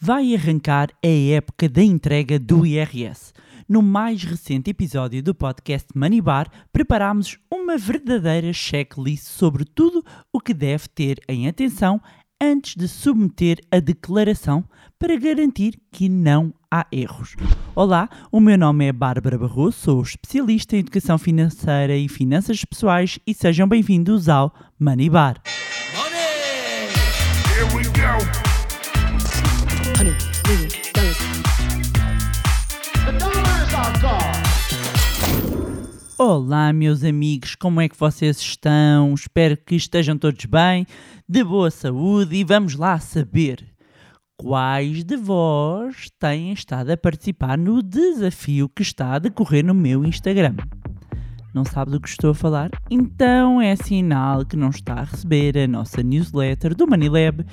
vai arrancar a época da entrega do IRS. No mais recente episódio do podcast Money Bar, preparámos uma verdadeira checklist sobre tudo o que deve ter em atenção antes de submeter a declaração para garantir que não há erros. Olá, o meu nome é Bárbara Barroso, sou especialista em educação financeira e finanças pessoais e sejam bem-vindos ao Money Bar. Here we go. Olá, meus amigos, como é que vocês estão? Espero que estejam todos bem, de boa saúde e vamos lá saber quais de vós têm estado a participar no desafio que está a decorrer no meu Instagram. Não sabe do que estou a falar? Então é sinal que não está a receber a nossa newsletter do Manilab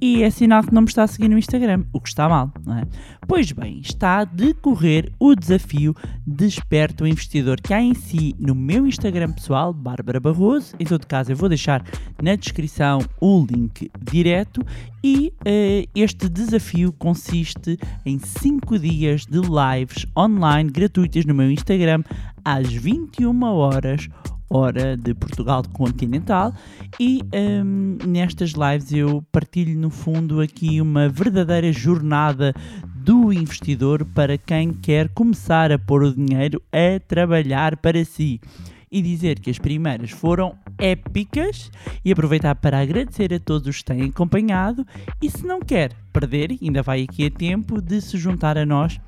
e é sinal que não me está a seguir no Instagram, o que está mal, não é? Pois bem, está a decorrer o desafio Desperta o Investidor, que há em si no meu Instagram pessoal, Bárbara Barroso. Em todo caso, eu vou deixar na descrição o link direto. E eh, este desafio consiste em 5 dias de lives online gratuitas no meu Instagram às 21 horas hora de Portugal continental e hum, nestas lives eu partilho no fundo aqui uma verdadeira jornada do investidor para quem quer começar a pôr o dinheiro a trabalhar para si e dizer que as primeiras foram épicas e aproveitar para agradecer a todos os que têm acompanhado e se não quer perder, ainda vai aqui a tempo de se juntar a nós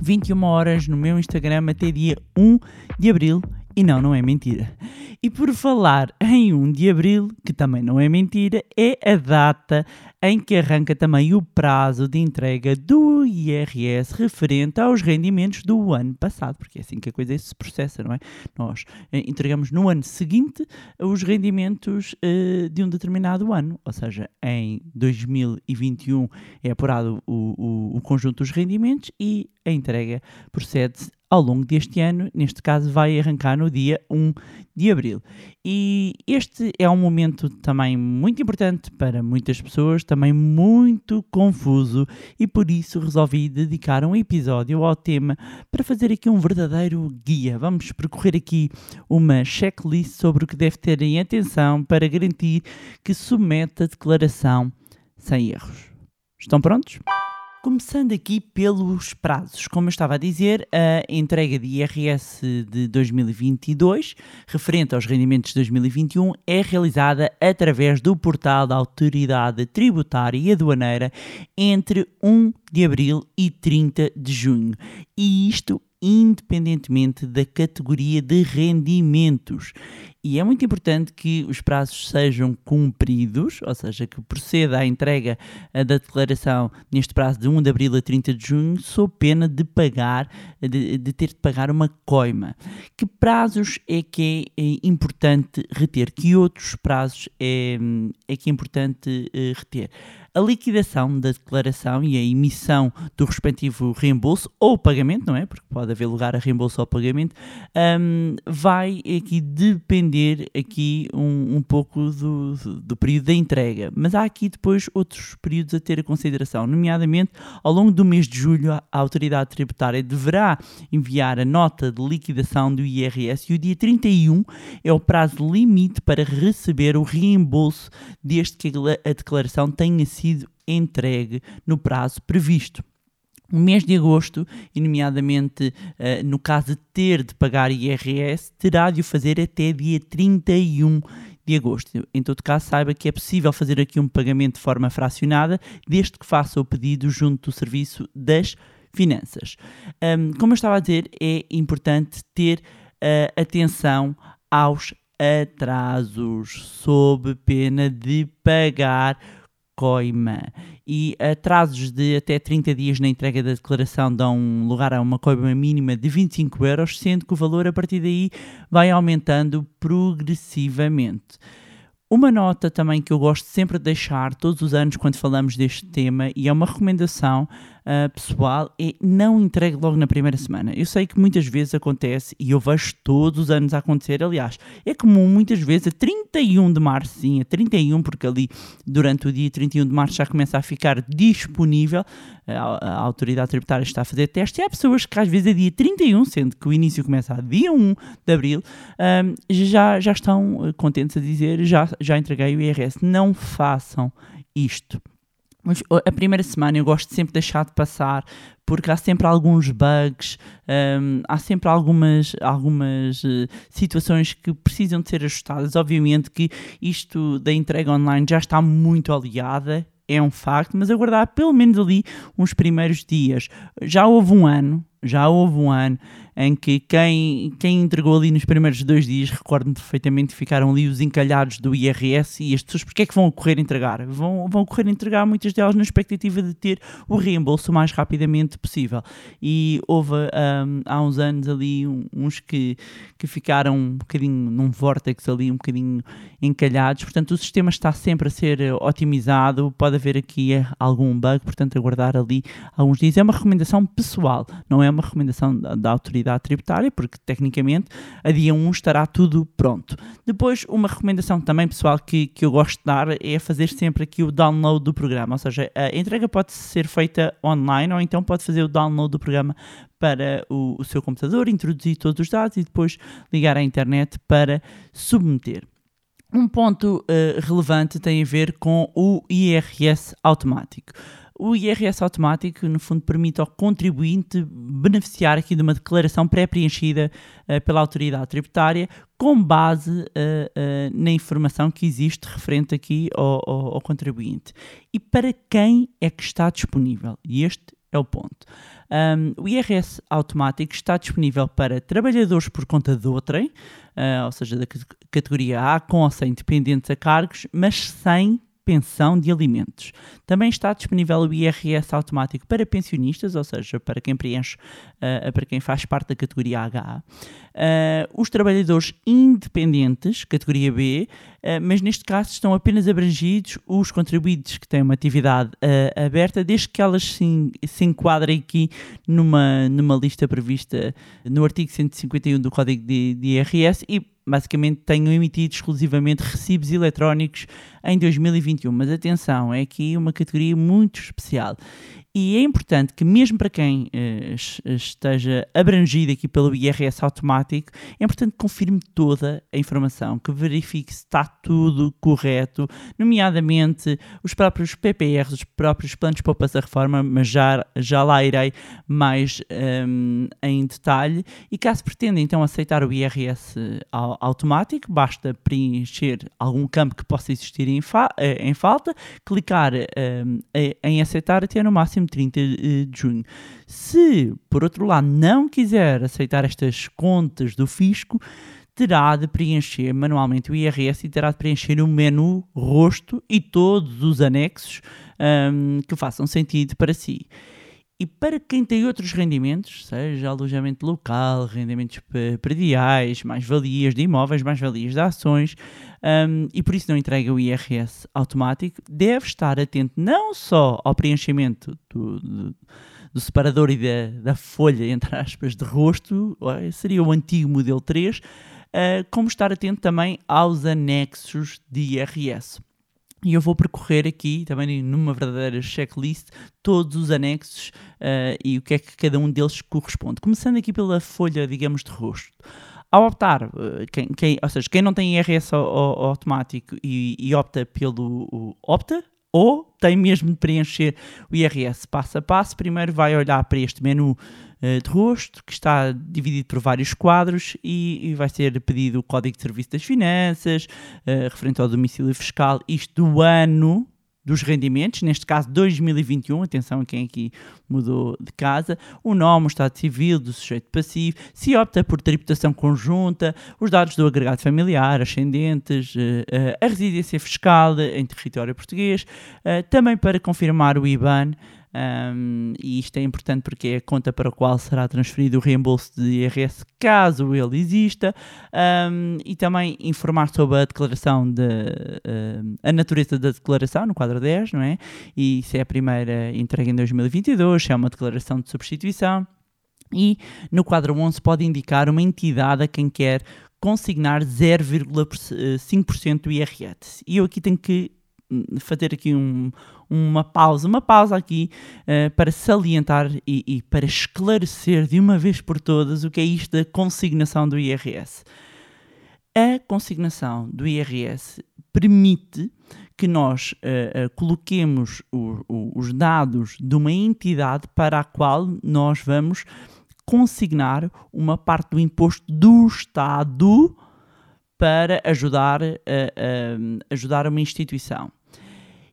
21 horas no meu Instagram até dia 1 de Abril. E não, não é mentira. E por falar em 1 de Abril, que também não é mentira, é a data em que arranca também o prazo de entrega do IRS referente aos rendimentos do ano passado, porque é assim que a coisa se processa, não é? Nós eh, entregamos no ano seguinte os rendimentos eh, de um determinado ano, ou seja, em 2021 é apurado o, o, o conjunto dos rendimentos e a entrega procede-se ao longo deste ano, neste caso vai arrancar no dia 1 de abril. E este é um momento também muito importante para muitas pessoas, também muito confuso, e por isso resolvi dedicar um episódio ao tema para fazer aqui um verdadeiro guia. Vamos percorrer aqui uma checklist sobre o que deve ter em atenção para garantir que submete a declaração sem erros. Estão prontos? Começando aqui pelos prazos. Como eu estava a dizer, a entrega de IRS de 2022, referente aos rendimentos de 2021, é realizada através do portal da Autoridade Tributária e Aduaneira entre 1 de abril e 30 de junho. E isto independentemente da categoria de rendimentos. E é muito importante que os prazos sejam cumpridos, ou seja, que proceda à entrega da declaração neste prazo de 1 de abril a 30 de junho, sob pena de pagar, de, de ter de pagar uma coima. Que prazos é que é, é importante reter? Que outros prazos é, é que é importante eh, reter? A liquidação da declaração e a emissão do respectivo reembolso ou pagamento, não é? Porque pode haver lugar a reembolso ou pagamento, um, vai aqui depender aqui um, um pouco do, do, do, período da entrega. Mas há aqui depois outros períodos a ter a consideração, nomeadamente ao longo do mês de julho a autoridade tributária deverá enviar a nota de liquidação do IRS e o dia 31 é o prazo limite para receber o reembolso desde que a declaração tenha sido sido entregue no prazo previsto. O mês de agosto, e nomeadamente uh, no caso de ter de pagar IRS, terá de o fazer até dia 31 de agosto. Em todo caso, saiba que é possível fazer aqui um pagamento de forma fracionada, desde que faça o pedido junto do Serviço das Finanças. Um, como eu estava a dizer, é importante ter uh, atenção aos atrasos, sob pena de pagar coima. E atrasos de até 30 dias na entrega da declaração dão lugar a uma coima mínima de 25 euros, sendo que o valor a partir daí vai aumentando progressivamente. Uma nota também que eu gosto sempre de deixar todos os anos quando falamos deste tema, e é uma recomendação uh, pessoal, é não entregue logo na primeira semana. Eu sei que muitas vezes acontece e eu vejo todos os anos a acontecer. Aliás, é comum muitas vezes a 31 de março, sim, a 31, porque ali durante o dia 31 de março já começa a ficar disponível. A, a autoridade tributária está a fazer teste e há pessoas que às vezes é dia 31, sendo que o início começa a dia 1 de abril, um, já, já estão contentes a dizer já, já entreguei o IRS. Não façam isto. Mas a primeira semana eu gosto sempre de deixar de passar porque há sempre alguns bugs, um, há sempre algumas, algumas uh, situações que precisam de ser ajustadas. Obviamente que isto da entrega online já está muito aliada, é um facto, mas aguardar pelo menos ali uns primeiros dias. Já houve um ano, já houve um ano em que quem, quem entregou ali nos primeiros dois dias, recordo-me perfeitamente, ficaram ali os encalhados do IRS e as pessoas, porque é que vão correr entregar? Vão, vão correr entregar muitas delas na expectativa de ter o reembolso o mais rapidamente possível. E houve um, há uns anos ali uns que, que ficaram um bocadinho num vórtex ali, um bocadinho encalhados, portanto o sistema está sempre a ser otimizado, pode haver aqui algum bug, portanto aguardar ali alguns dias. É uma recomendação pessoal, não é uma recomendação da, da autoridade autoridade tributária, porque tecnicamente a dia 1 estará tudo pronto. Depois, uma recomendação também pessoal que, que eu gosto de dar é fazer sempre aqui o download do programa, ou seja, a entrega pode ser feita online ou então pode fazer o download do programa para o, o seu computador, introduzir todos os dados e depois ligar à internet para submeter. Um ponto uh, relevante tem a ver com o IRS automático. O IRS automático, no fundo, permite ao contribuinte beneficiar aqui de uma declaração pré-preenchida uh, pela autoridade tributária com base uh, uh, na informação que existe referente aqui ao, ao, ao, contribuinte. E para quem é que está disponível? E este é o ponto. Um, o IRS automático está disponível para trabalhadores por conta de outrem, ou seja, da categoria A, com ou sem dependentes a cargos, mas sem pensão de alimentos. Também está disponível o IRS automático para pensionistas, ou seja, para quem preenche, uh, para quem faz parte da categoria HA. Uh, os trabalhadores independentes, categoria B, uh, mas neste caso estão apenas abrangidos os contribuintes que têm uma atividade aberta, desde que elas se, se enquadrem aqui numa, numa lista prevista no artigo 151 do Código de, de IRS e basicamente tenham emitido exclusivamente recibos eletrónicos em 2021. Mas atenção, é aqui uma categoria muito especial. E é importante que, mesmo para quem uh, esteja abrangido aqui pelo IRS automático, é importante que confirme toda a informação, que verifique se está tudo correto, nomeadamente os próprios PPRs, os próprios planos de poupança reforma, mas já, já lá irei mais um, ehm, em detalhe. E caso pretenda então aceitar o IRS automático, basta preencher algum campo que possa existir em, fa eh, em falta, clicar um, ehm, em aceitar até no máximo 30 de junho. Se, por outro lado, não quiser aceitar estas contas do fisco, terá de preencher manualmente o IRS e terá de preencher o menu rosto e todos os anexos um, que façam sentido para si. E para quem tem outros rendimentos, seja alojamento local, rendimentos prediais, mais-valias de imóveis, mais-valias de ações, um, e por isso não entrega o IRS automático, deve estar atento não só ao preenchimento do, do, do separador e da, da, folha, entre aspas, de rosto, seria o antigo modelo 3, uh, como estar atento também aos anexos de IRS. E eu vou percorrer aqui, também numa verdadeira checklist, todos os anexos uh, e o que é que cada um deles corresponde. Começando aqui pela folha, digamos, de rosto. Ao optar, uh, quem, quem, ou seja, quem não tem IRS automático e, e opta pelo opta, ou tem mesmo de preencher o IRS passo a passo, primeiro vai olhar para este menu eh, de rosto, que está dividido por vários quadros e, e vai ser pedido o Código de Serviço das Finanças, uh, referente ao domicílio fiscal, isto do ano dos rendimentos, neste caso 2021, atenção a quem aqui mudou de casa, o nome, o estado civil do sujeito passivo, se opta por tributação conjunta, os dados do agregado familiar, ascendentes, a residência fiscal em território português, também para confirmar o IBAN, Um, e isto é importante porque é a conta para a qual será transferido o reembolso de IRS caso ele exista, um, e também informar sobre a declaração de uh, a natureza da declaração no quadro 10, não é? E se é a primeira entrega em 2022, se é uma declaração de substituição. E no quadro 11 pode indicar uma entidade a quem quer consignar 0,5% do IRS. E eu aqui tenho que hum, fazer aqui um, uma pausa, uma pausa aqui uh, para salientar e, e, para esclarecer de uma vez por todas o que é isto da consignação do IRS. A consignação do IRS permite que nós uh, uh, coloquemos o, o, os dados de uma entidade para a qual nós vamos consignar uma parte do imposto do Estado para ajudar, ajudar uma instituição.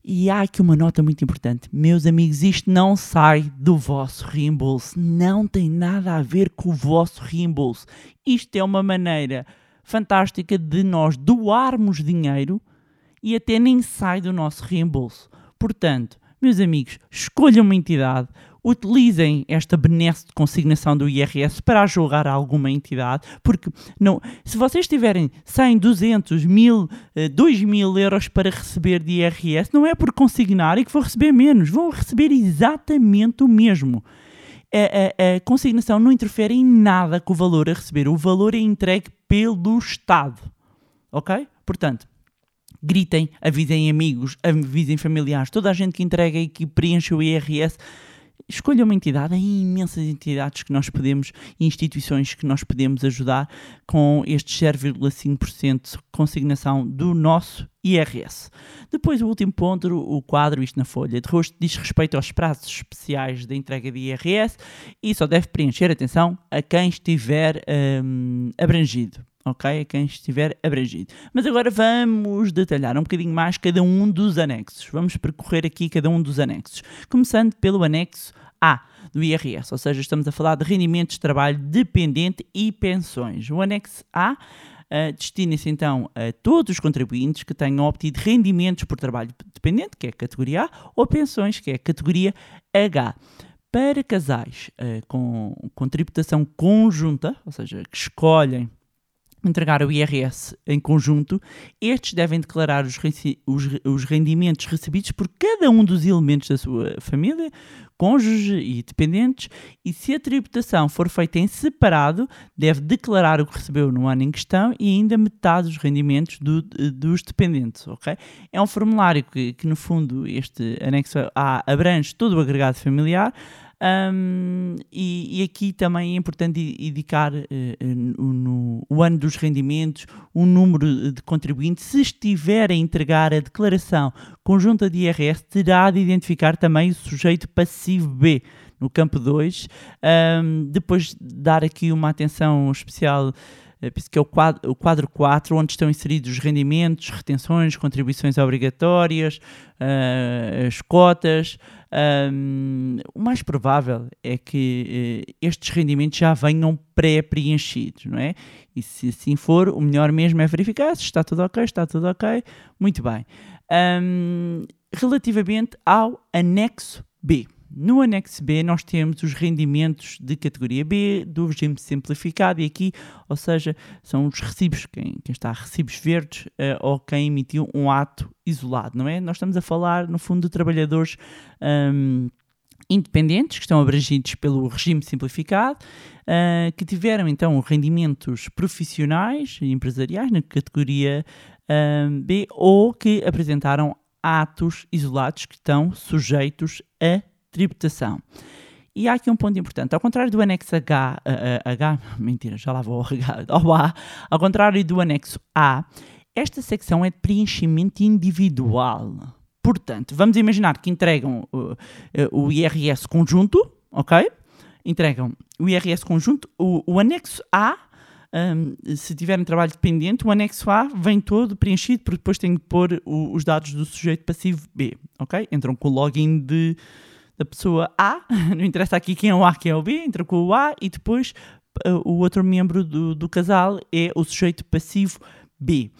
E há aqui uma nota muito importante. Meus amigos, isto não sai do vosso reembolso. Não tem nada a ver com o vosso reembolso. Isto é uma maneira fantástica de nós doarmos dinheiro e até nem sai do nosso reembolso. Portanto, meus amigos, escolham uma entidade, utilizem esta benesse de consignação do IRS para julgar alguma entidade, porque não, se vocês tiverem 100, 200, 1000, 2 mil euros para receber de IRS, não é por consignar e que vão receber menos, vão receber exatamente o mesmo. A, a, a consignação não interfere em nada com o valor a receber, o valor é entregue pelo Estado. Ok? Portanto, gritem, avisem amigos, avisem familiares, toda a gente que entrega e que preenche o IRS escolha uma entidade, há imensas entidades que nós podemos, instituições que nós podemos ajudar com este 0,5% de consignação do nosso IRS. Depois, o último ponto, o quadro, isto na folha de rosto, diz respeito aos prazos especiais da entrega de IRS e só deve preencher, atenção, a quem estiver hum, abrangido ok? A quem estiver abrangido. Mas agora vamos detalhar um bocadinho mais cada um dos anexos. Vamos percorrer aqui cada um dos anexos. Começando pelo anexo A do IRS, ou seja, estamos a falar de rendimentos de trabalho dependente e pensões. O anexo A Uh, destina-se então a todos os contribuintes que tenham obtido rendimentos por trabalho dependente, que é a categoria A, ou pensões, que é a categoria H. Para casais uh, com, com tributação conjunta, ou seja, que escolhem entregar o IRS em conjunto, estes devem declarar os, os, os, rendimentos recebidos por cada um dos elementos da sua família, cônjuge e dependentes, e se a tributação for feita em separado, deve declarar o que recebeu no ano em questão e ainda metade dos rendimentos do, dos dependentes, ok? É um formulário que, que, no fundo, este anexo A abrange todo o agregado familiar, um, e, e, aqui também é importante indicar uh, no, o ano dos rendimentos, o número de contribuintes. Se estiver a entregar a declaração conjunta de IRS, terá de identificar também o sujeito passivo B no campo 2. Um, depois dar aqui uma atenção especial que é o quadro, o quadro 4, onde estão inseridos os rendimentos, retenções, contribuições obrigatórias, uh, as cotas. O mais provável é que uh, estes rendimentos já venham pré-preenchidos, não é? E se assim for, o melhor mesmo é verificar se está tudo ok, está tudo ok. Muito bem. Relativamente ao anexo B. No anexo B, nós temos os rendimentos de categoria B do regime simplificado, e aqui, ou seja, são os recibos, quem, quem está a recibos verdes uh, ou quem emitiu um ato isolado, não é? Nós estamos a falar, no fundo, de trabalhadores. Um, independentes, que estão abrangidos pelo regime simplificado, uh, que tiveram então rendimentos profissionais e empresariais na categoria uh, B ou que apresentaram atos isolados que estão sujeitos a tributação. E há aqui um ponto importante. Ao contrário do anexo H, uh, H mentira, já lá vou ao ao A, ao contrário do anexo A, esta secção é de preenchimento individual. Portanto, vamos imaginar que entregam uh, o IRS conjunto, ok? Entregam o IRS conjunto, o, o anexo A um, se tiverem trabalho dependente, o anexo A vem todo preenchido, porque depois tem que pôr o, os dados do sujeito passivo B, ok? Entram com o login de, da pessoa A, não interessa aqui quem é o A, quem é o B, entra com o A e depois uh, o outro membro do, do casal é o sujeito passivo B.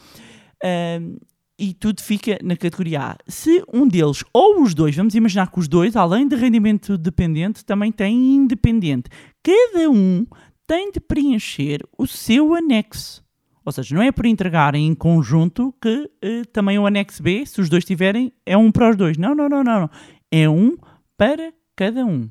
Uh, e tudo fica na categoria A. Se um deles ou os dois, vamos imaginar que os dois, além de rendimento dependente, também têm independente. Cada um tem de preencher o seu anexo. Ou seja, não é por entregarem em conjunto que uh, também o anexo B, se os dois tiverem, é um para os dois. Não, não, não, não. não. É um para cada um.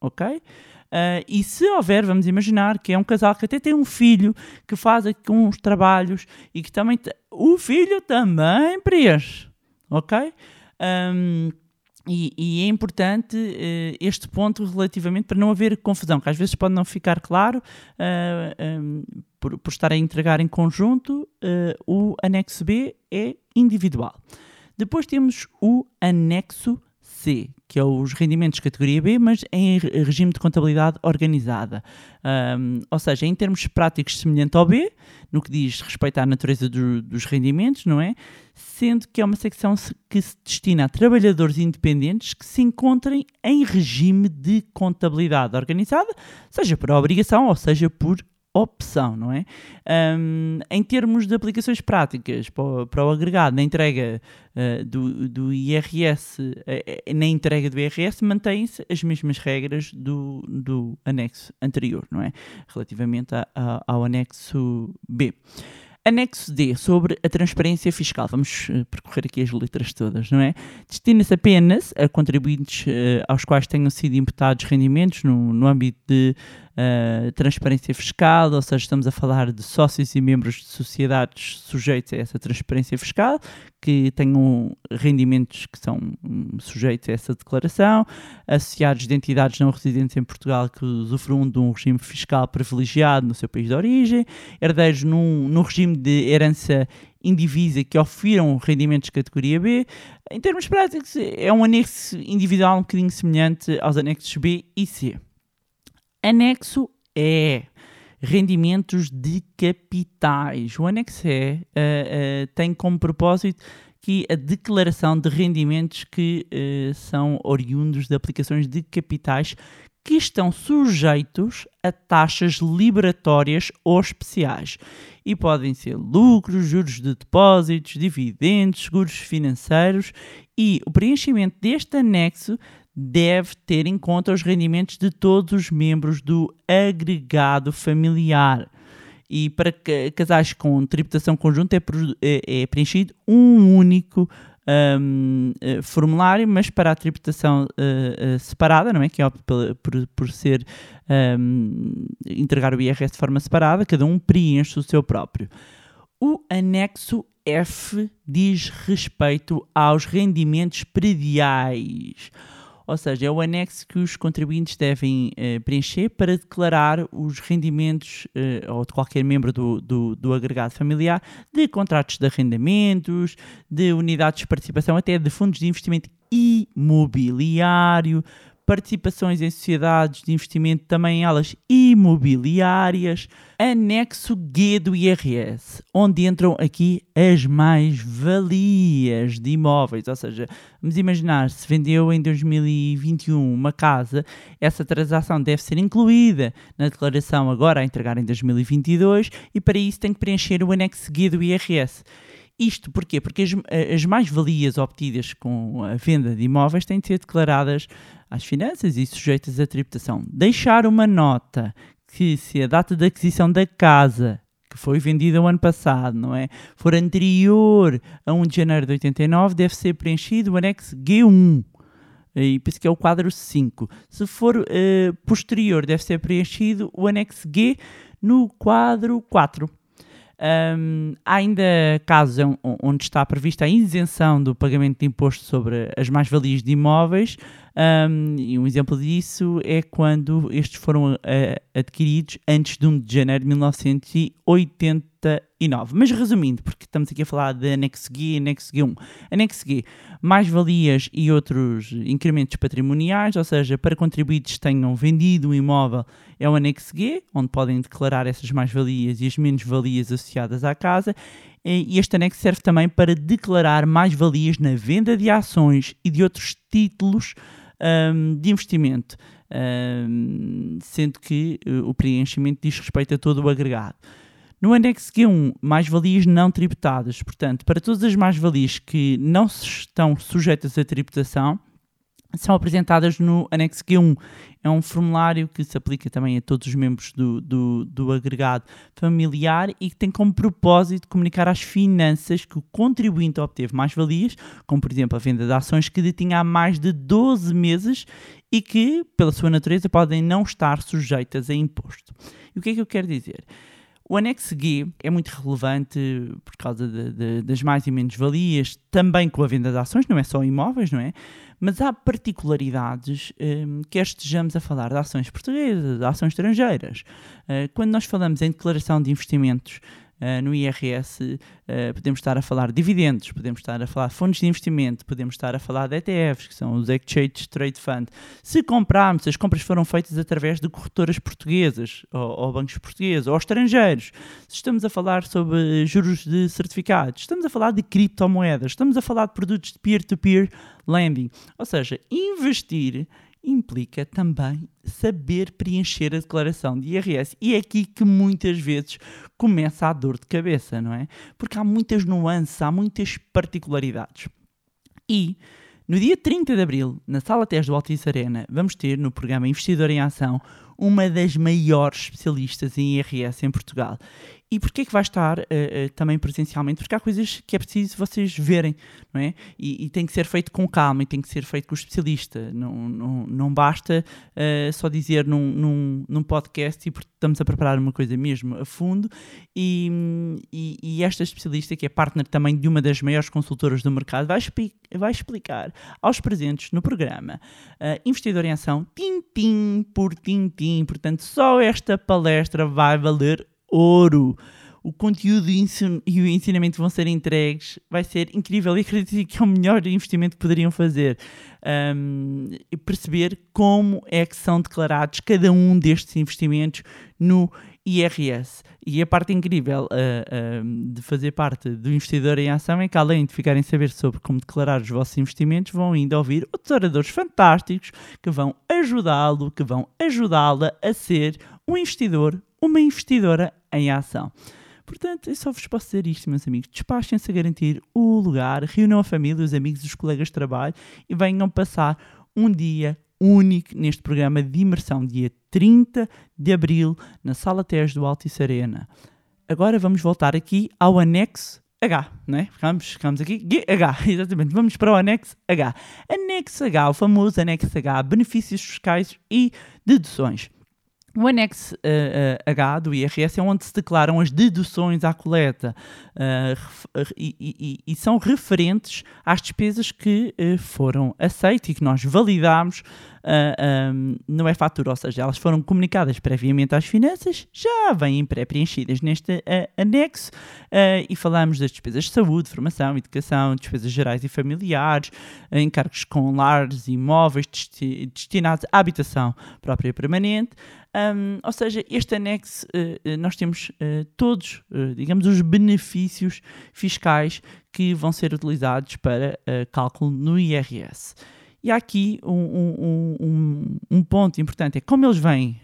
Ok? Uh, e se houver, vamos imaginar que é um casal que até tem um filho que faz aqui uns trabalhos e que também. O filho também preenche. Ok? Um, e, e, é importante uh, este ponto relativamente para não haver confusão, que às vezes pode não ficar claro uh, um, por, por, estar a entregar em conjunto, uh, o anexo B é individual. Depois temos o anexo C, que é os rendimentos categoria B, mas em regime de contabilidade organizada. Um, ou seja, em termos práticos, semelhante ao B, no que diz respeito à natureza do, dos rendimentos, não é? Sendo que é uma secção que se destina a trabalhadores independentes que se encontrem em regime de contabilidade organizada, seja por obrigação ou seja por opção, não é? Um, em termos de aplicações práticas para o, para o agregado, na entrega uh, do, do IRS, uh, na entrega do IRS, mantêm-se as mesmas regras do, do anexo anterior, não é? Relativamente a, a, ao anexo B. Anexo D, sobre a transparência fiscal. Vamos uh, percorrer aqui as letras todas, não é? Destina-se apenas a contribuintes uh, aos quais tenham sido imputados rendimentos no, no âmbito de uh, transparência fiscal, ou seja, estamos a falar de sócios e membros de sociedades sujeitos a essa transparência fiscal, que tenham rendimentos que são hum, sujeitos a essa declaração, associados de entidades não residentes em Portugal que usufruam de um regime fiscal privilegiado no seu país de origem, herdeiros num, num regime de herança indivisa que ofiram rendimentos de categoria B. Em termos práticos, é um anexo individual um bocadinho semelhante aos anexos B e C. Anexo E. Rendimentos de capitais. O anexo E uh, uh, tem como propósito que a declaração de rendimentos que uh, são oriundos de aplicações de capitais que estão sujeitos a taxas liberatórias ou especiais. E podem ser lucros, juros de depósitos, dividendos, seguros financeiros. E o preenchimento deste anexo deve ter em conta os rendimentos de todos os membros do agregado familiar. E para casais com tributação conjunta é, é, é preenchido um único um, eh, formulário, mas para a tributação uh, uh, separada, não é? Que por, por, por ser um, entregar o IRS de forma separada, cada um preenche o seu próprio. O anexo F diz respeito aos rendimentos prediais ou seja, é o anexo que os contribuintes devem uh, preencher para declarar os rendimentos, uh, ou de qualquer membro do, do, do, agregado familiar, de contratos de arrendamentos, de unidades de participação, até de fundos de investimento imobiliário, participações em sociedades de investimento, também elas imobiliárias, anexo G do IRS, onde entram aqui as mais-valias de imóveis, ou seja, vamos imaginar, se vendeu em 2021 uma casa, essa transação deve ser incluída na declaração agora a entregar em 2022 e para isso tem que preencher o anexo G do IRS. Isto porquê? Porque as, as mais-valias obtidas com a venda de imóveis têm de ser declaradas às finanças e sujeitas à tributação. Deixar uma nota que se a data de aquisição da casa que foi vendida o ano passado, não é? For anterior a 1 de janeiro de 89, deve ser preenchido o anexo G1. E por isso que é o quadro 5. Se for uh, posterior, deve ser preenchido o anexo G no quadro 4. Um, há ainda casos onde está prevista a isenção do pagamento de imposto sobre as mais-valias de imóveis, um, e um exemplo disso é quando estes foram uh, adquiridos antes de 1 de janeiro de 1989. Mas resumindo, porque estamos aqui a falar de anexo G e anexo G1. Anexo G, mais-valias e outros incrementos patrimoniais, ou seja, para contribuintes que tenham vendido um imóvel, é o anexo G, onde podem declarar essas mais-valias e as menos-valias associadas à casa. E este anexo serve também para declarar mais-valias na venda de ações e de outros títulos um, de investimento, um, sendo que uh, o preenchimento diz respeito a todo o agregado. No anexo Q1, mais-valias não tributadas. Portanto, para todas as mais-valias que não estão sujeitas à tributação, são apresentadas no anexo Q1. É um formulário que se aplica também a todos os membros do, do, do, agregado familiar e que tem como propósito comunicar as finanças que o contribuinte obteve mais-valias, como por exemplo a venda de ações que detinha há mais de 12 meses e que, pela sua natureza, podem não estar sujeitas a imposto. E o que é que eu quero dizer? O anexo G é muito relevante por causa de, de, das mais e menos valias, também com a venda de ações, não é só imóveis, não é? Mas há particularidades, um, quer estejamos a falar de ações portuguesas, de ações estrangeiras. Uh, quando nós falamos em declaração de investimentos, Uh, no IRS uh, podemos estar a falar de dividendos, podemos estar a falar de fundos de investimento, podemos estar a falar de ETFs, que são os Exchange Trade Fund. Se comprarmos, as compras foram feitas através de corretoras portuguesas, ou, ou bancos portugueses, ou estrangeiros. Se estamos a falar sobre juros de certificados, estamos a falar de criptomoedas, estamos a falar de produtos de peer-to-peer -peer lending. Ou seja, investir implica também saber preencher a declaração de IRS. E é aqui que muitas vezes começa a dor de cabeça, não é? Porque há muitas nuances, há muitas particularidades. E no dia 30 de abril, na Sala TES do Altice Arena, vamos ter no programa Investidor em Ação uma das maiores especialistas em IRS em Portugal. E porquê que vai estar uh, uh, também presencialmente? Porque há coisas que é preciso vocês verem, não é? E, e, tem que ser feito com calma e tem que ser feito com o especialista. Não, não, não basta uh, só dizer num, num, num, podcast e estamos a preparar uma coisa mesmo a fundo. E, e, e, esta especialista, que é partner também de uma das maiores consultoras do mercado, vai, vai explicar aos presentes no programa Investidor em Ação, tim-tim por tim-tim. Portanto, só esta palestra vai valer ouro. O conteúdo e o ensinamento vão ser entregues, vai ser incrível e acredito que é o melhor investimento que poderiam fazer. Um, e perceber como é que são declarados cada um destes investimentos no IRS. E a parte incrível uh, uh, de fazer parte do investidor em ação é que, além de ficarem a saber sobre como declarar os vossos investimentos, vão ainda ouvir outros oradores fantásticos que vão ajudá-lo, que vão ajudá-la a ser um investidor, uma investidora em ação. Portanto, eu só vos posso dizer isto, meus amigos. Despachem-se a garantir o lugar, reúnam a família, os amigos, os colegas de trabalho e venham passar um dia único neste programa de imersão, dia 30 de abril, na Sala TES do Altice Arena. Agora vamos voltar aqui ao anexo H, né? Ficamos, ficamos aqui, H, exatamente. Vamos para o anexo H. Anexo H, o famoso anexo H, benefícios fiscais e deduções. O anexo uh, uh, H do IRS é onde se declaram as deduções à coleta uh, e, e, e, são referentes às despesas que foram aceitas e que nós um, no e-fatura, ou seja, elas foram comunicadas previamente às finanças, já vêm pré-preenchidas neste anexo e falamos das despesas de saúde, formação, educação, despesas gerais e familiares, encargos com lares imóveis desti destinados à habitação própria permanente. Um, ou seja, este anexo, uh, nós temos uh, todos, uh, digamos, os benefícios fiscais que vão ser utilizados para cálculo no IRS. E há aqui um, um, um, um, ponto importante: é como eles vêm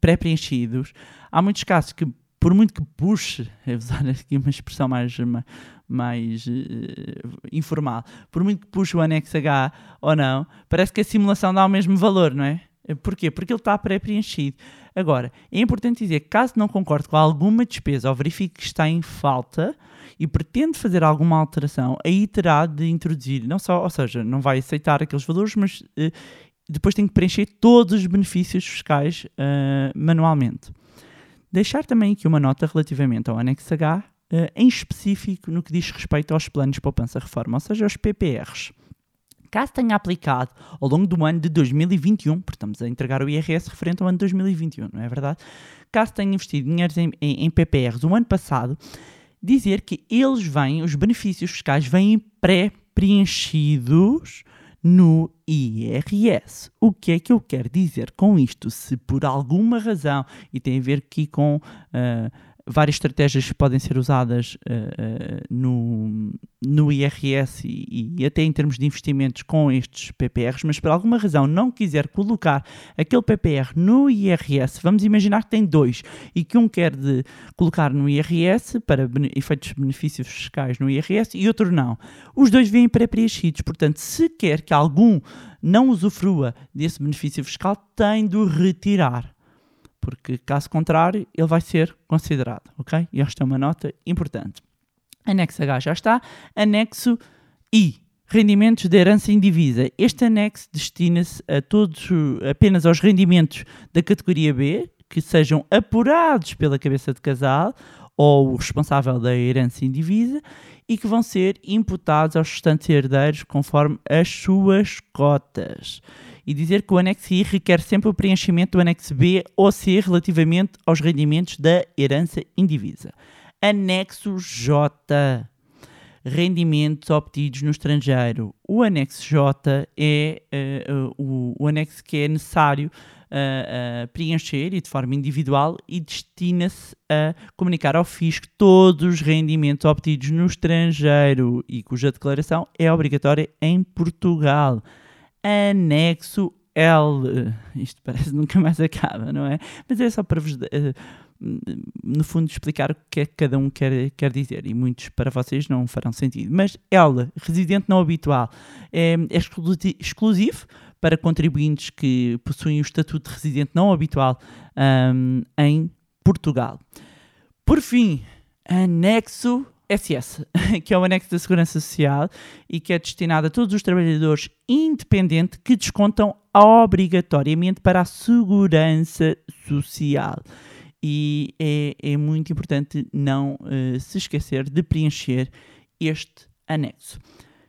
pré-preenchidos, há muitos casos que, por muito que puxe, vou usar aqui uma expressão mais, mais informal, por muito que puxe o anexo H ou não, parece que a simulação dá o mesmo valor, não é? Porquê? Porque ele está pré-preenchido. Agora, é importante dizer que caso não concorde com alguma despesa ou verifique que está em falta e pretende fazer alguma alteração, aí terá de introduzir, não só, ou seja, não vai aceitar aqueles valores, mas uh, depois tem que preencher todos os benefícios fiscais uh, manualmente. Deixar também aqui uma nota relativamente ao anexo H, uh, em específico no que diz respeito aos planos de poupança-reforma, ou seja, aos PPRs caso tenha aplicado ao longo do ano de 2021, porque estamos a entregar o IRS referente ao ano de 2021, não é verdade? Caso tenha investido dinheiro em, em, em PPRs o ano passado, dizer que eles vêm, os benefícios fiscais vêm pré-preenchidos no IRS. O que é que eu quero dizer com isto? Se por alguma razão, e tem a ver aqui com uh, várias estratégias que podem ser usadas uh, uh, no, no IRS e, e, até em termos de investimentos com estes PPRs, mas por alguma razão não quiser colocar aquele PPR no IRS, vamos imaginar que tem dois e que um quer de colocar no IRS para efeitos de benefícios fiscais no IRS e outro não. Os dois vêm pré-preenchidos, portanto, se quer que algum não usufrua desse benefício fiscal, tem de o retirar porque caso contrário ele vai ser considerado, ok? E esta é uma nota importante. Anexo H já está. Anexo I. Rendimentos de herança indivisa. Este anexo destina-se a todos, apenas aos rendimentos da categoria B, que sejam apurados pela cabeça de casal ou o responsável da herança indivisa e que vão ser imputados aos restantes herdeiros conforme as suas cotas e dizer que o anexo I requer sempre o preenchimento do anexo B ou C relativamente aos rendimentos da herança indivisa. Anexo J. Rendimentos obtidos no estrangeiro. O anexo J é uh, uh, o, o, anexo que é necessário uh, preencher e de forma individual e destina-se a comunicar ao fisco todos os rendimentos obtidos no estrangeiro e cuja declaração é obrigatória em Portugal anexo L. Isto parece nunca mais acaba, não é? Mas é só para vos, uh, no fundo, explicar o que é que cada um quer, quer dizer. E muitos para vocês não farão sentido. Mas L, residente não habitual, é, é exclusivo para contribuintes que possuem o estatuto de residente não habitual um, em Portugal. Por fim, anexo SS, que é o anexo da Segurança Social e que é destinado a todos os trabalhadores independentes que descontam obrigatoriamente para a Segurança Social. E é, é muito importante não uh, se esquecer de preencher este anexo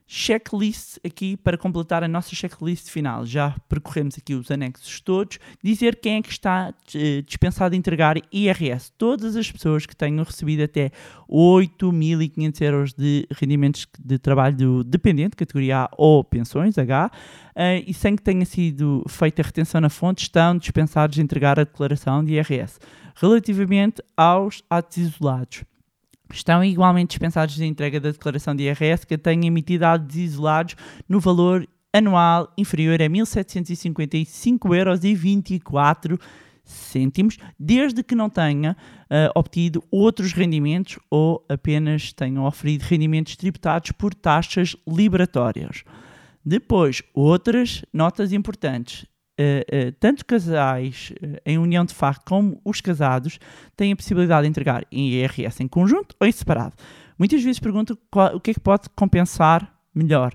checklist aqui para completar a nossa checklist final. Já percorremos aqui os anexos todos. Dizer quem é que está uh, dispensado de entregar IRS. Todas as pessoas que tenham recebido até 8.500 euros de rendimentos de trabalho dependente, categoria A ou pensões, H, uh, e sem que tenha sido feita a retenção na fonte, estão dispensados de entregar a declaração de IRS. Relativamente aos atos isolados estão igualmente dispensados de entrega da declaração de IRS que tenha emitido atos isolados no valor anual inferior a 1.755,24 euros desde que não tenha uh, obtido outros rendimentos ou apenas tenham oferido rendimentos tributados por taxas liberatórias. Depois, outras notas importantes. Uh, uh, tanto casais uh, em união de facto como os casados têm a possibilidade de entregar em IRS em conjunto ou em separado. Muitas vezes pergunto qual, o que é que pode compensar melhor.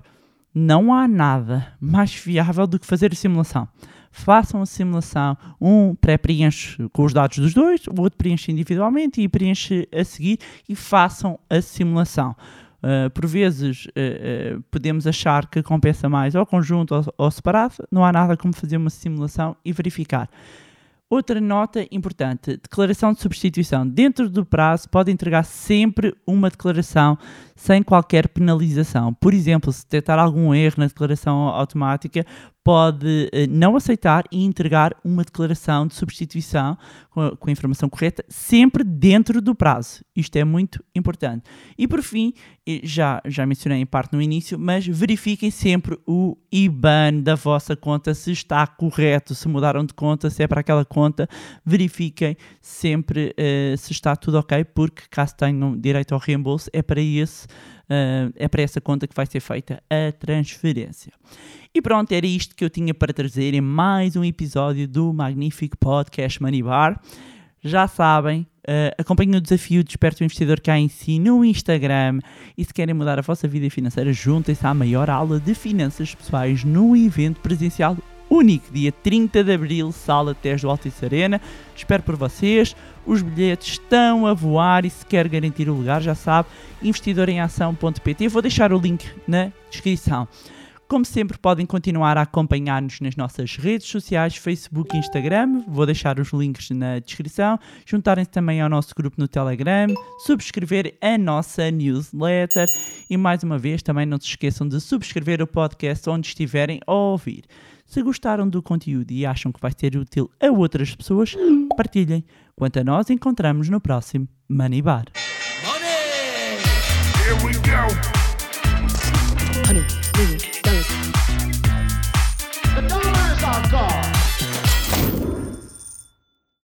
Não há nada mais viável do que fazer a simulação. Façam a simulação, um pré-preenche com os dados dos dois, o outro preenche individualmente e preenche a seguir e façam a simulação. Uh, por vezes uh, uh, podemos achar que compensa mais ao conjunto ou, ou separado, não há nada como fazer uma simulação e verificar. Outra nota importante: declaração de substituição. Dentro do prazo, pode entregar sempre uma declaração sem qualquer penalização. Por exemplo, se detectar algum erro na declaração automática, pode eh, não aceitar e entregar uma declaração de substituição com a, com a, informação correta, sempre dentro do prazo. Isto é muito importante. E por fim, já, já mencionei em parte no início, mas verifiquem sempre o IBAN da vossa conta se está correto, se mudaram de conta, se é para aquela conta, verifiquem sempre uh, se está tudo ok, porque caso tenham direito ao reembolso, é para esse uh, é para essa conta que vai ser feita a transferência. E pronto, era isto que eu tinha para trazer em mais um episódio do magnífico podcast Money Bar. Já sabem, uh, acompanhem o desafio Desperto o Investidor cá em si no Instagram e se querem mudar a vossa vida financeira, juntem-se à maior aula de finanças pessoais no evento presencial único, dia 30 de Abril, Sala Tejo do Altice Arena. Espero por vocês. Os bilhetes estão a voar e se quer garantir o lugar, já sabe, investidoremação.pt. Vou deixar o link na descrição. Como sempre, podem continuar a acompanhar-nos nas nossas redes sociais, Facebook e Instagram. Vou deixar os links na descrição. Juntarem-se também ao nosso grupo no Telegram, subscrever a nossa newsletter e, mais uma vez, também não se esqueçam de subscrever o podcast onde estiverem a ouvir. Se gostaram do conteúdo e acham que vai ser útil a outras pessoas, partilhem. Quanto a nós, encontramos no próximo Money Bar. Money! Here we go. Honey,